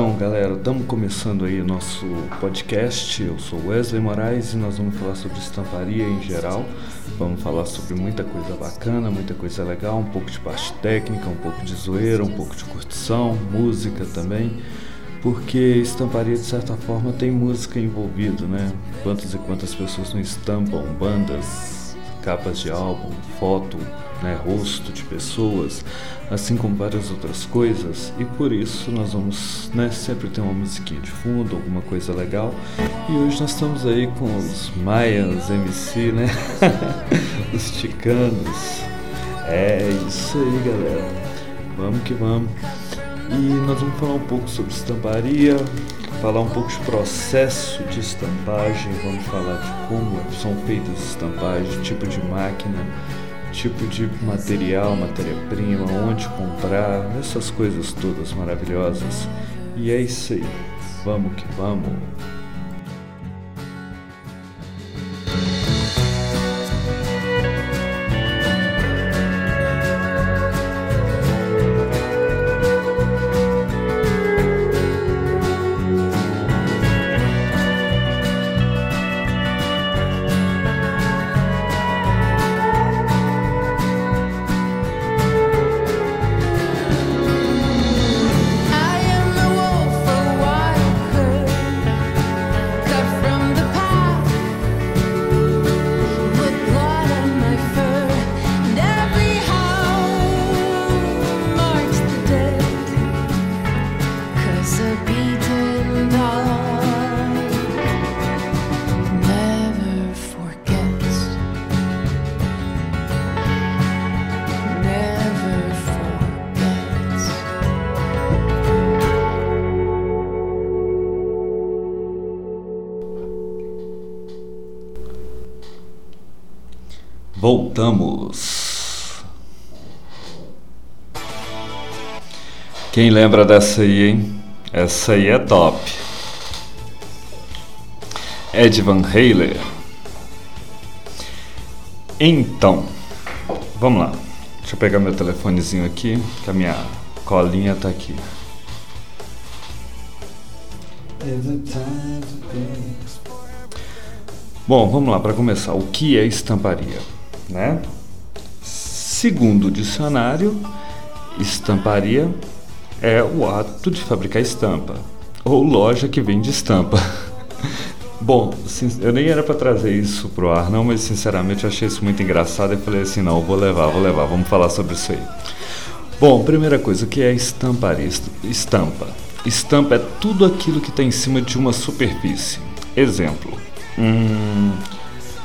Então, galera, estamos começando aí nosso podcast. Eu sou Wesley Moraes e nós vamos falar sobre estamparia em geral. Vamos falar sobre muita coisa bacana, muita coisa legal, um pouco de parte técnica, um pouco de zoeira, um pouco de curtição, música também. Porque estamparia, de certa forma, tem música envolvido, né? Quantas e quantas pessoas não estampam bandas, capas de álbum, foto, né, rosto de pessoas, assim como várias outras coisas, e por isso nós vamos né, sempre ter uma musiquinha de fundo, alguma coisa legal. E hoje nós estamos aí com os Maias MC, né? os Ticanos. É isso aí, galera. Vamos que vamos. E nós vamos falar um pouco sobre estamparia, falar um pouco de processo de estampagem, vamos falar de como são feitas as estampagens, tipo de máquina, tipo de material, matéria-prima, onde comprar, essas coisas todas maravilhosas. E é isso aí. Vamos que vamos. Voltamos. Quem lembra dessa aí, hein? Essa aí é top. Ed Van Halen. Então, vamos lá. Deixa eu pegar meu telefonezinho aqui, que a minha colinha tá aqui. Bom, vamos lá para começar. O que é estamparia, né? Segundo o dicionário, estamparia é o ato de fabricar estampa ou loja que vende estampa. Bom, eu nem era para trazer isso pro ar, não, mas sinceramente achei isso muito engraçado e falei assim, não, vou levar, vou levar, vamos falar sobre isso aí. Bom, primeira coisa, o que é estamparia? Est- Estampa. Estampa é tudo aquilo que está em cima de uma superfície. Exemplo. hum,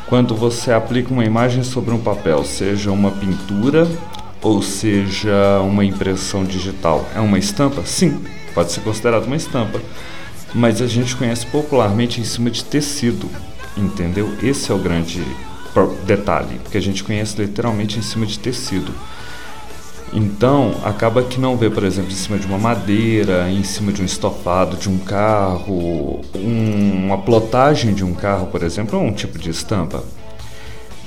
quando você aplica uma imagem sobre um papel, seja uma pintura ou seja uma impressão digital, é uma estampa? Sim, pode ser considerado uma estampa. Mas a gente conhece popularmente em cima de tecido, entendeu? Esse é o grande detalhe, que a gente conhece literalmente em cima de tecido. Então, acaba que não vê, por exemplo, em cima de uma madeira, em cima de um estofado de um carro, um- uma plotagem de um carro, por exemplo, é um tipo de estampa.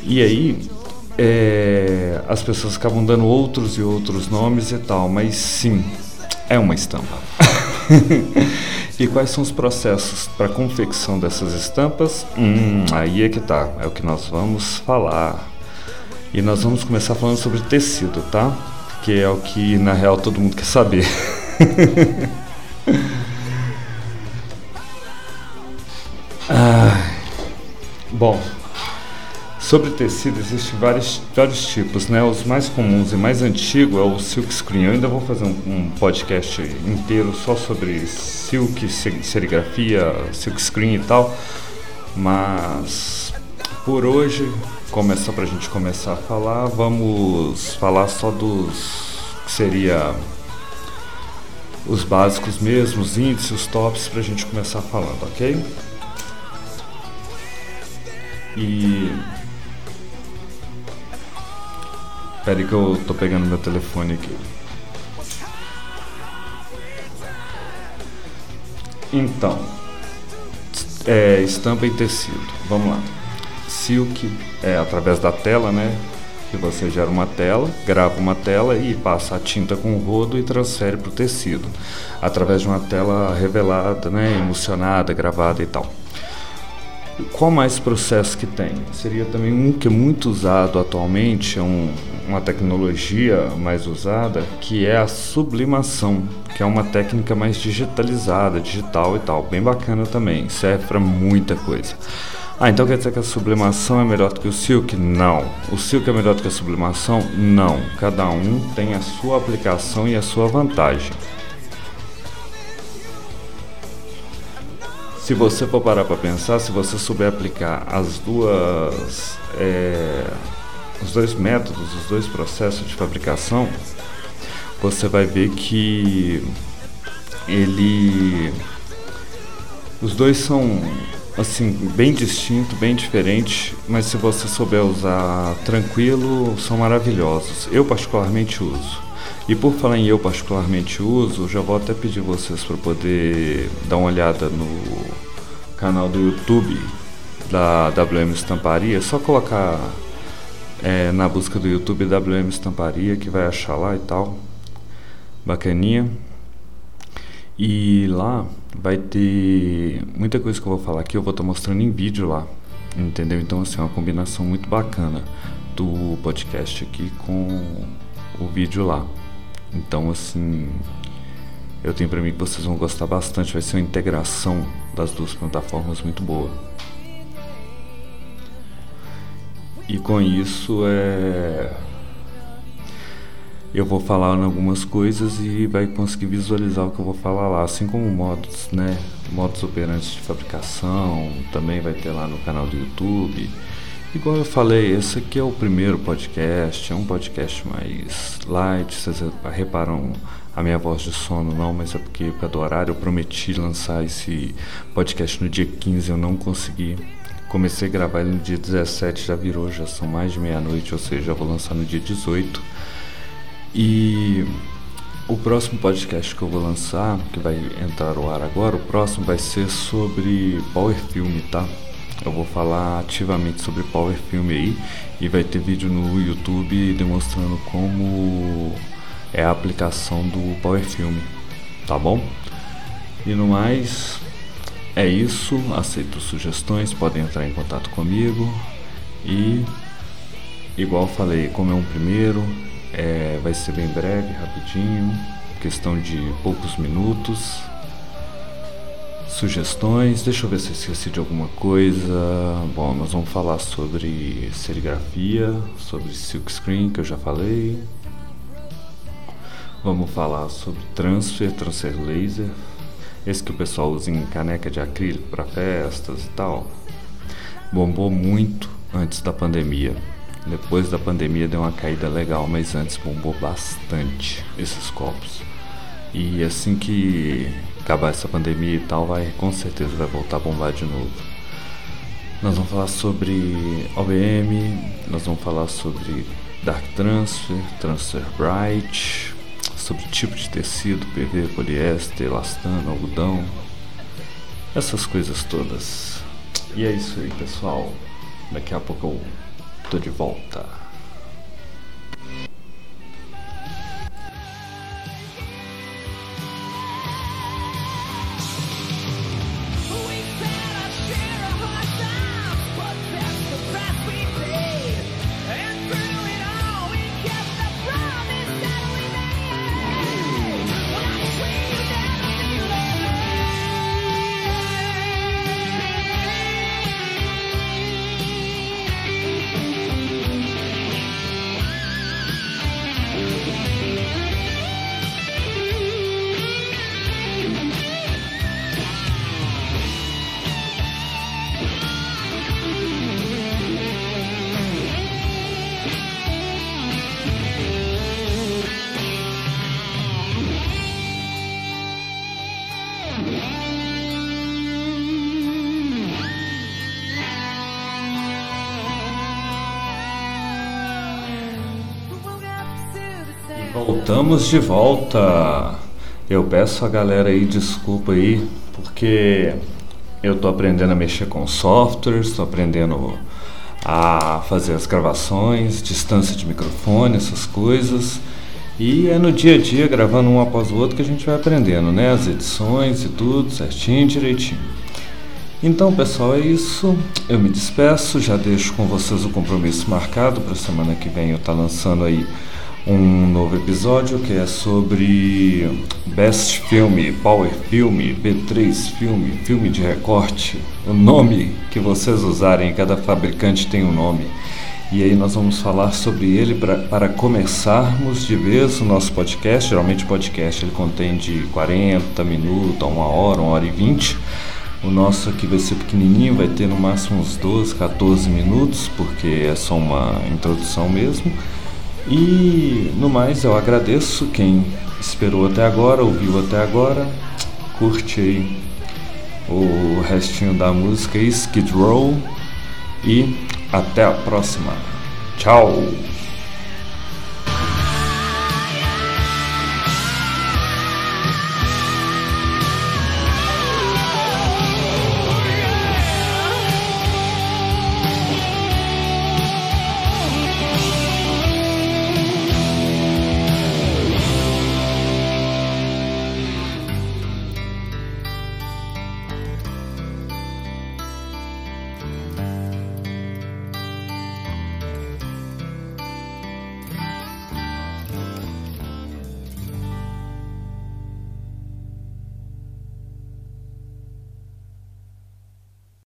E aí, é, as pessoas acabam dando outros e outros nomes e tal, mas sim, é uma estampa. e quais são os processos para confecção dessas estampas? Hum, aí é que tá, é o que nós vamos falar. E nós vamos começar falando sobre tecido, tá? Que é o que na real todo mundo quer saber. Ai. Bom, Sobre tecido existem vários, vários tipos, né? Os mais comuns e mais antigos é o silk screen. Eu ainda vou fazer um, um podcast inteiro só sobre silk, serigrafia, silk screen e tal. Mas por hoje, como é só pra gente começar a falar, vamos falar só dos que seria os básicos mesmo, os índices, os tops pra gente começar falando, ok? E Espera que eu tô pegando meu telefone aqui. Então, é, estampa em tecido. Vamos lá. Silk é através da tela, né? Que você gera uma tela, grava uma tela e passa a tinta com o rodo e transfere para o tecido, através de uma tela revelada, né? Emocionada, gravada e tal. Qual mais processo que tem? Seria também um que é muito usado atualmente, é um, uma tecnologia mais usada, que é a sublimação, que é uma técnica mais digitalizada, digital e tal, bem bacana também, serve para muita coisa. Ah, então quer dizer que a sublimação é melhor do que o silk? Não. O silk é melhor do que a sublimação? Não. Cada um tem a sua aplicação e a sua vantagem. se você for parar para pensar, se você souber aplicar as duas, é, os dois métodos, os dois processos de fabricação, você vai ver que ele, os dois são assim bem distintos, bem diferentes, mas se você souber usar tranquilo, são maravilhosos. Eu particularmente uso. E por falar em eu particularmente uso, já vou até pedir vocês para poder dar uma olhada no canal do YouTube da WM Estamparia. É só colocar é, na busca do YouTube WM Estamparia que vai achar lá e tal. Bacaninha. E lá vai ter muita coisa que eu vou falar aqui, eu vou estar mostrando em vídeo lá. Entendeu? Então assim, é uma combinação muito bacana do podcast aqui com o vídeo lá. Então, assim, eu tenho para mim que vocês vão gostar bastante. Vai ser uma integração das duas plataformas muito boa. E com isso é eu vou falar em algumas coisas e vai conseguir visualizar o que eu vou falar lá, assim como modos, né, modos operantes de fabricação, também vai ter lá no canal do YouTube. Igual eu falei, esse aqui é o primeiro podcast, é um podcast mais light, vocês reparam a minha voz de sono não, mas é porque por do horário eu prometi lançar esse podcast no dia 15, eu não consegui. Comecei a gravar ele no dia 17, já virou, já são mais de meia-noite, ou seja, já vou lançar no dia 18. E o próximo podcast que eu vou lançar, que vai entrar no ar agora, o próximo vai ser sobre Power Film, tá? Eu vou falar ativamente sobre Power Film aí e vai ter vídeo no YouTube demonstrando como é a aplicação do Power Film, tá bom? E no mais, é isso. Aceito sugestões, podem entrar em contato comigo e igual falei, como é um primeiro, é, vai ser bem breve, rapidinho, questão de poucos minutos sugestões. Deixa eu ver se eu esqueci de alguma coisa. Bom, nós vamos falar sobre serigrafia, sobre silkscreen, que eu já falei. Vamos falar sobre transfer, transfer laser. Esse que o pessoal usa em caneca de acrílico para festas e tal. Bombou muito antes da pandemia. Depois da pandemia deu uma caída legal, mas antes bombou bastante esses copos. E assim que acabar essa pandemia e tal, vai com certeza vai voltar a bombar de novo. Nós vamos falar sobre OBM, nós vamos falar sobre Dark Transfer, Transfer Bright, sobre tipo de tecido, PV, poliéster, elastano, algodão, essas coisas todas. E é isso aí, pessoal. Daqui a pouco eu tô de volta. Voltamos de volta. Eu peço a galera aí desculpa aí, porque eu tô aprendendo a mexer com softwares, tô aprendendo a fazer as gravações, distância de microfone, essas coisas. E é no dia a dia, gravando um após o outro, que a gente vai aprendendo, né? As edições e tudo, certinho, direitinho. Então, pessoal, é isso. Eu me despeço, já deixo com vocês o compromisso marcado para semana que vem eu estar tá lançando aí um novo episódio que é sobre Best Filme, Power Filme, B3 Filme, filme de recorte. O nome que vocês usarem, cada fabricante tem um nome. E aí nós vamos falar sobre ele pra, para começarmos de vez o nosso podcast. Geralmente o podcast ele contém de 40 minutos a uma hora, uma hora e vinte. O nosso aqui vai ser pequenininho, vai ter no máximo uns 12, 14 minutos, porque é só uma introdução mesmo. E no mais eu agradeço quem esperou até agora, ouviu até agora. Curte aí o restinho da música Skid Row e até a próxima. Tchau!